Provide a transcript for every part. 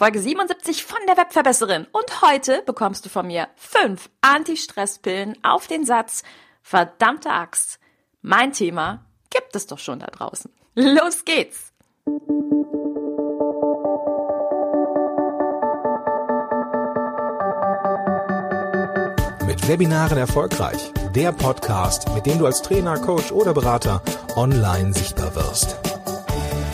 Folge 77 von der Webverbesserin. Und heute bekommst du von mir fünf Anti-Stress-Pillen auf den Satz, verdammte Axt, mein Thema gibt es doch schon da draußen. Los geht's! Mit Webinaren erfolgreich. Der Podcast, mit dem du als Trainer, Coach oder Berater online sichtbar wirst.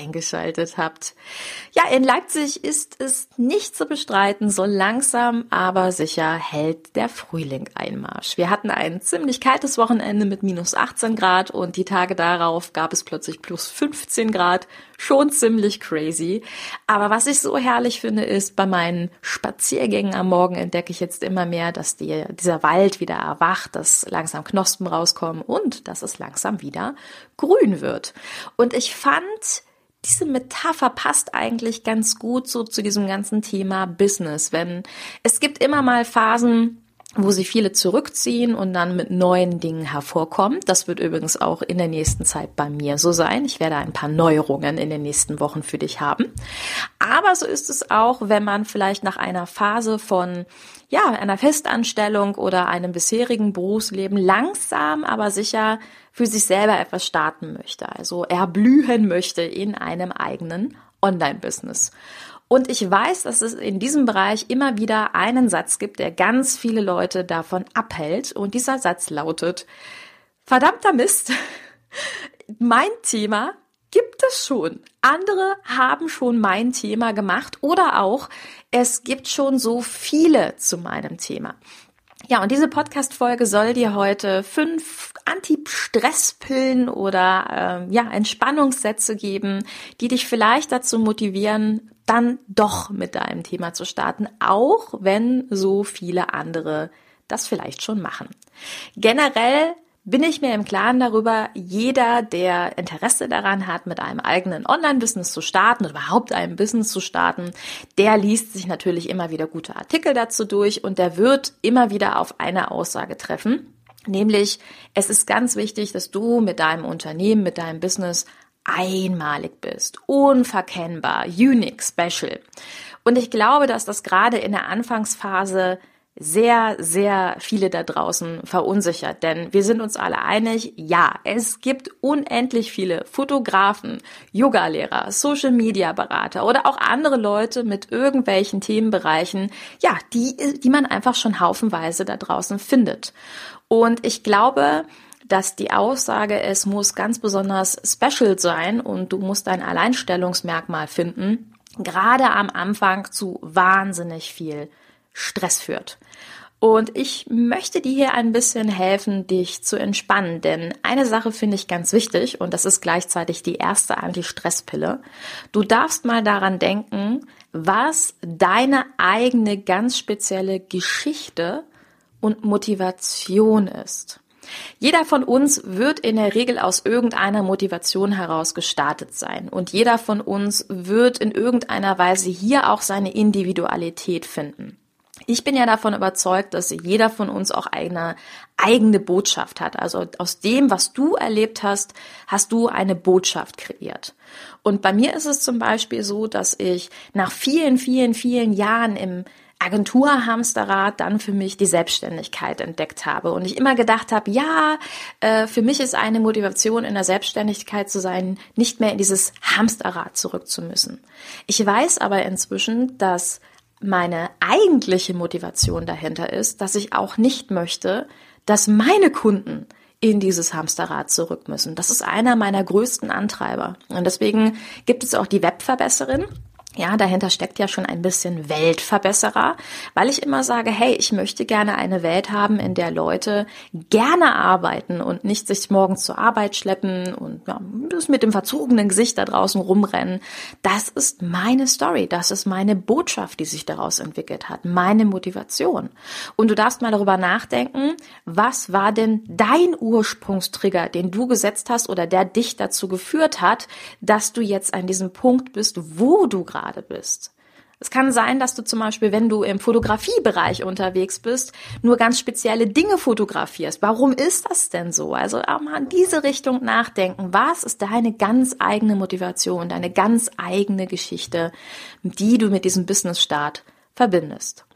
eingeschaltet habt. Ja, in Leipzig ist es nicht zu bestreiten, so langsam aber sicher hält der Frühling Einmarsch. Wir hatten ein ziemlich kaltes Wochenende mit minus 18 Grad und die Tage darauf gab es plötzlich plus 15 Grad. Schon ziemlich crazy. Aber was ich so herrlich finde, ist, bei meinen Spaziergängen am Morgen entdecke ich jetzt immer mehr, dass die, dieser Wald wieder erwacht, dass langsam Knospen rauskommen und dass es langsam wieder grün wird. Und ich fand, diese Metapher passt eigentlich ganz gut so zu diesem ganzen Thema Business. Wenn es gibt immer mal Phasen, wo sich viele zurückziehen und dann mit neuen Dingen hervorkommen. Das wird übrigens auch in der nächsten Zeit bei mir so sein. Ich werde ein paar Neuerungen in den nächsten Wochen für dich haben. Aber so ist es auch, wenn man vielleicht nach einer Phase von ja, einer Festanstellung oder einem bisherigen Berufsleben langsam, aber sicher für sich selber etwas starten möchte. Also erblühen möchte in einem eigenen Online-Business. Und ich weiß, dass es in diesem Bereich immer wieder einen Satz gibt, der ganz viele Leute davon abhält. Und dieser Satz lautet, verdammter Mist, mein Thema gibt es schon. Andere haben schon mein Thema gemacht oder auch es gibt schon so viele zu meinem Thema. Ja, und diese Podcast-Folge soll dir heute fünf Anti-Stress-Pillen oder äh, ja, Entspannungssätze geben, die dich vielleicht dazu motivieren, dann doch mit deinem Thema zu starten, auch wenn so viele andere das vielleicht schon machen. Generell bin ich mir im Klaren darüber, jeder, der Interesse daran hat, mit einem eigenen Online-Business zu starten oder überhaupt ein Business zu starten, der liest sich natürlich immer wieder gute Artikel dazu durch und der wird immer wieder auf eine Aussage treffen. Nämlich, es ist ganz wichtig, dass du mit deinem Unternehmen, mit deinem Business einmalig bist, unverkennbar, unique, special. Und ich glaube, dass das gerade in der Anfangsphase sehr, sehr viele da draußen verunsichert. Denn wir sind uns alle einig, ja, es gibt unendlich viele Fotografen, Yogalehrer, Social Media Berater oder auch andere Leute mit irgendwelchen Themenbereichen, ja, die, die man einfach schon haufenweise da draußen findet. Und ich glaube, dass die Aussage, es muss ganz besonders special sein und du musst dein Alleinstellungsmerkmal finden, gerade am Anfang zu wahnsinnig viel Stress führt. Und ich möchte dir hier ein bisschen helfen, dich zu entspannen, denn eine Sache finde ich ganz wichtig und das ist gleichzeitig die erste Anti-Stress-Pille. Du darfst mal daran denken, was deine eigene ganz spezielle Geschichte und Motivation ist. Jeder von uns wird in der Regel aus irgendeiner Motivation heraus gestartet sein und jeder von uns wird in irgendeiner Weise hier auch seine Individualität finden. Ich bin ja davon überzeugt, dass jeder von uns auch eine eigene Botschaft hat. Also aus dem, was du erlebt hast, hast du eine Botschaft kreiert. Und bei mir ist es zum Beispiel so, dass ich nach vielen, vielen, vielen Jahren im Agenturhamsterrad dann für mich die Selbstständigkeit entdeckt habe und ich immer gedacht habe, ja, äh, für mich ist eine Motivation in der Selbstständigkeit zu sein, nicht mehr in dieses Hamsterrad zurück zu müssen. Ich weiß aber inzwischen, dass meine eigentliche Motivation dahinter ist, dass ich auch nicht möchte, dass meine Kunden in dieses Hamsterrad zurück müssen. Das ist einer meiner größten Antreiber. Und deswegen gibt es auch die Webverbesserin. Ja, dahinter steckt ja schon ein bisschen Weltverbesserer, weil ich immer sage, hey, ich möchte gerne eine Welt haben, in der Leute gerne arbeiten und nicht sich morgens zur Arbeit schleppen und ja, mit dem verzogenen Gesicht da draußen rumrennen. Das ist meine Story, das ist meine Botschaft, die sich daraus entwickelt hat, meine Motivation. Und du darfst mal darüber nachdenken, was war denn dein Ursprungstrigger, den du gesetzt hast oder der dich dazu geführt hat, dass du jetzt an diesem Punkt bist, wo du gerade gerade bist. Es kann sein, dass du zum Beispiel, wenn du im Fotografiebereich unterwegs bist, nur ganz spezielle Dinge fotografierst. Warum ist das denn so? Also auch mal in diese Richtung nachdenken. Was ist deine ganz eigene Motivation, deine ganz eigene Geschichte, die du mit diesem Business-Start verbindest?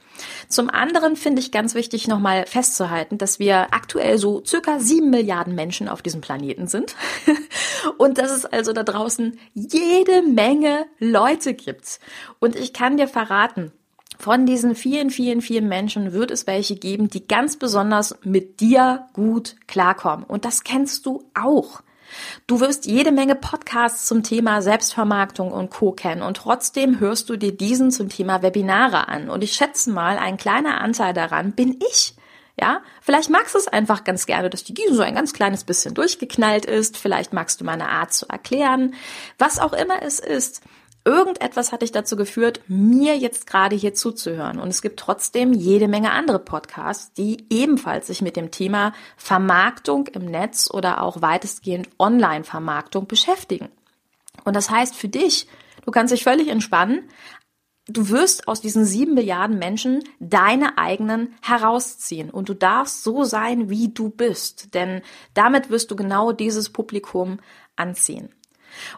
Zum anderen finde ich ganz wichtig nochmal festzuhalten, dass wir aktuell so circa sieben Milliarden Menschen auf diesem Planeten sind und dass es also da draußen jede Menge Leute gibt. Und ich kann dir verraten, von diesen vielen, vielen, vielen Menschen wird es welche geben, die ganz besonders mit dir gut klarkommen. Und das kennst du auch. Du wirst jede Menge Podcasts zum Thema Selbstvermarktung und Co. kennen und trotzdem hörst du dir diesen zum Thema Webinare an. Und ich schätze mal, ein kleiner Anteil daran bin ich. Ja, vielleicht magst du es einfach ganz gerne, dass die Gieße so ein ganz kleines bisschen durchgeknallt ist. Vielleicht magst du meine Art zu erklären. Was auch immer es ist. Irgendetwas hat dich dazu geführt, mir jetzt gerade hier zuzuhören. Und es gibt trotzdem jede Menge andere Podcasts, die ebenfalls sich mit dem Thema Vermarktung im Netz oder auch weitestgehend Online-Vermarktung beschäftigen. Und das heißt für dich, du kannst dich völlig entspannen. Du wirst aus diesen sieben Milliarden Menschen deine eigenen herausziehen und du darfst so sein, wie du bist, denn damit wirst du genau dieses Publikum anziehen.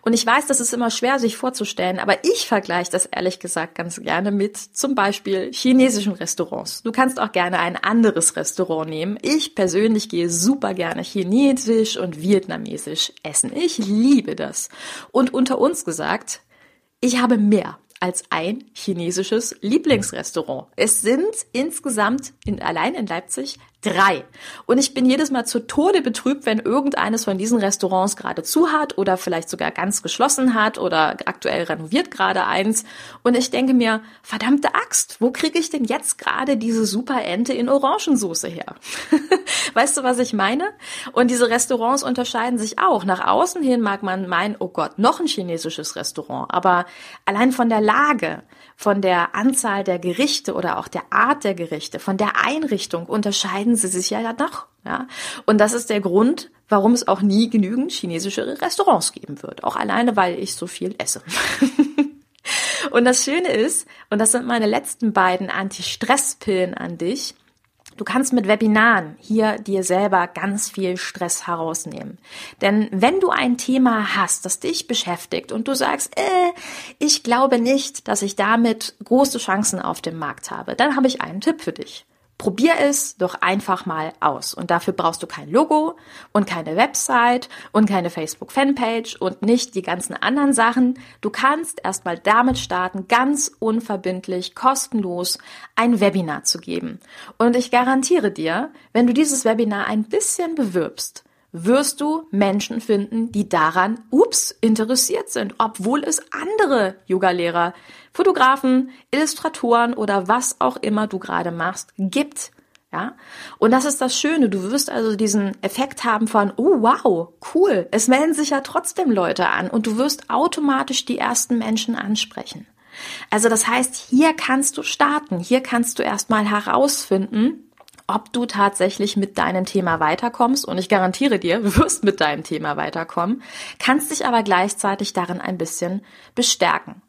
Und ich weiß, das ist immer schwer, sich vorzustellen, aber ich vergleiche das ehrlich gesagt ganz gerne mit zum Beispiel chinesischen Restaurants. Du kannst auch gerne ein anderes Restaurant nehmen. Ich persönlich gehe super gerne chinesisch und vietnamesisch essen. Ich liebe das. Und unter uns gesagt, ich habe mehr als ein chinesisches Lieblingsrestaurant. Es sind insgesamt in, allein in Leipzig drei. Und ich bin jedes Mal zu Tode betrübt, wenn irgendeines von diesen Restaurants gerade zu hat oder vielleicht sogar ganz geschlossen hat oder aktuell renoviert gerade eins. Und ich denke mir, verdammte Axt, wo kriege ich denn jetzt gerade diese super Ente in Orangensoße her? weißt du, was ich meine? Und diese Restaurants unterscheiden sich auch. Nach außen hin mag man meinen, oh Gott, noch ein chinesisches Restaurant. Aber allein von der Lage, von der Anzahl der Gerichte oder auch der Art der Gerichte, von der Einrichtung unterscheiden sie sich ja doch. Ja? Und das ist der Grund, warum es auch nie genügend chinesische Restaurants geben wird. Auch alleine, weil ich so viel esse. und das Schöne ist, und das sind meine letzten beiden Anti-Stress-Pillen an dich, Du kannst mit Webinaren hier dir selber ganz viel Stress herausnehmen. Denn wenn du ein Thema hast, das dich beschäftigt und du sagst, äh, ich glaube nicht, dass ich damit große Chancen auf dem Markt habe, dann habe ich einen Tipp für dich. Probier es doch einfach mal aus. Und dafür brauchst du kein Logo und keine Website und keine Facebook-Fanpage und nicht die ganzen anderen Sachen. Du kannst erstmal damit starten, ganz unverbindlich, kostenlos ein Webinar zu geben. Und ich garantiere dir, wenn du dieses Webinar ein bisschen bewirbst, wirst du Menschen finden, die daran, ups, interessiert sind, obwohl es andere Yoga-Lehrer, Fotografen, Illustratoren oder was auch immer du gerade machst, gibt. Ja, und das ist das Schöne. Du wirst also diesen Effekt haben von, oh wow, cool. Es melden sich ja trotzdem Leute an und du wirst automatisch die ersten Menschen ansprechen. Also das heißt, hier kannst du starten. Hier kannst du erstmal herausfinden, ob du tatsächlich mit deinem Thema weiterkommst. Und ich garantiere dir, du wirst mit deinem Thema weiterkommen, kannst dich aber gleichzeitig darin ein bisschen bestärken.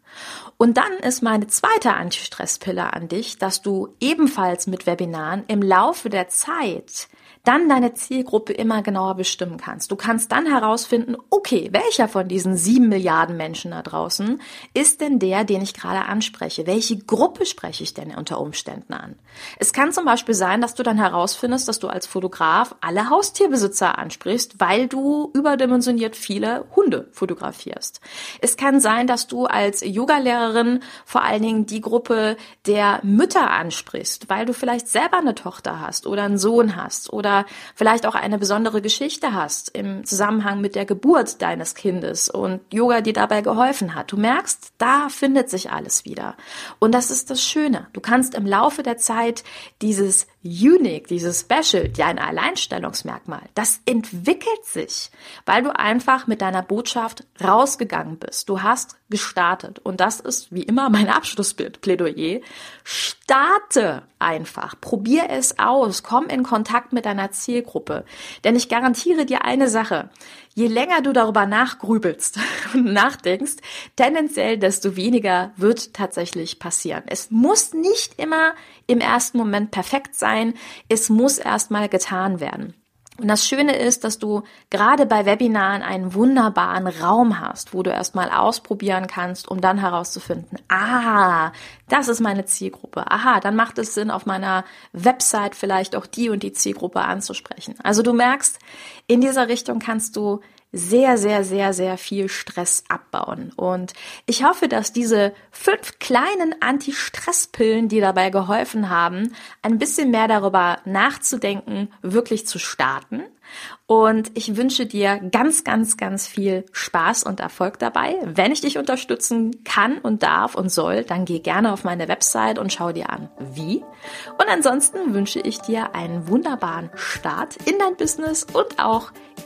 Und dann ist meine zweite Antistresspille an dich, dass du ebenfalls mit Webinaren im Laufe der Zeit dann deine Zielgruppe immer genauer bestimmen kannst. Du kannst dann herausfinden, okay, welcher von diesen sieben Milliarden Menschen da draußen ist denn der, den ich gerade anspreche? Welche Gruppe spreche ich denn unter Umständen an? Es kann zum Beispiel sein, dass du dann herausfindest, dass du als Fotograf alle Haustierbesitzer ansprichst, weil du überdimensioniert viele Hunde fotografierst. Es kann sein, dass du als Yogalehrerin vor allen Dingen die Gruppe der Mütter ansprichst, weil du vielleicht selber eine Tochter hast oder einen Sohn hast oder oder vielleicht auch eine besondere Geschichte hast im Zusammenhang mit der Geburt deines Kindes und Yoga dir dabei geholfen hat. Du merkst, da findet sich alles wieder. Und das ist das Schöne. Du kannst im Laufe der Zeit dieses Unique, dieses Special, ja ein Alleinstellungsmerkmal, das entwickelt sich, weil du einfach mit deiner Botschaft rausgegangen bist. Du hast gestartet. Und das ist wie immer mein Abschlussplädoyer. Starte einfach. Probier es aus. Komm in Kontakt mit deiner Zielgruppe. Denn ich garantiere dir eine Sache. Je länger du darüber nachgrübelst und nachdenkst, tendenziell, desto weniger wird tatsächlich passieren. Es muss nicht immer im ersten Moment perfekt sein. Es muss erstmal getan werden. Und das Schöne ist, dass du gerade bei Webinaren einen wunderbaren Raum hast, wo du erstmal ausprobieren kannst, um dann herauszufinden, ah, das ist meine Zielgruppe. Aha, dann macht es Sinn, auf meiner Website vielleicht auch die und die Zielgruppe anzusprechen. Also du merkst, in dieser Richtung kannst du sehr, sehr, sehr, sehr viel Stress abbauen. Und ich hoffe, dass diese fünf kleinen Anti-Stress-Pillen, die dabei geholfen haben, ein bisschen mehr darüber nachzudenken, wirklich zu starten. Und ich wünsche dir ganz, ganz, ganz viel Spaß und Erfolg dabei. Wenn ich dich unterstützen kann und darf und soll, dann geh gerne auf meine Website und schau dir an, wie. Und ansonsten wünsche ich dir einen wunderbaren Start in dein Business und auch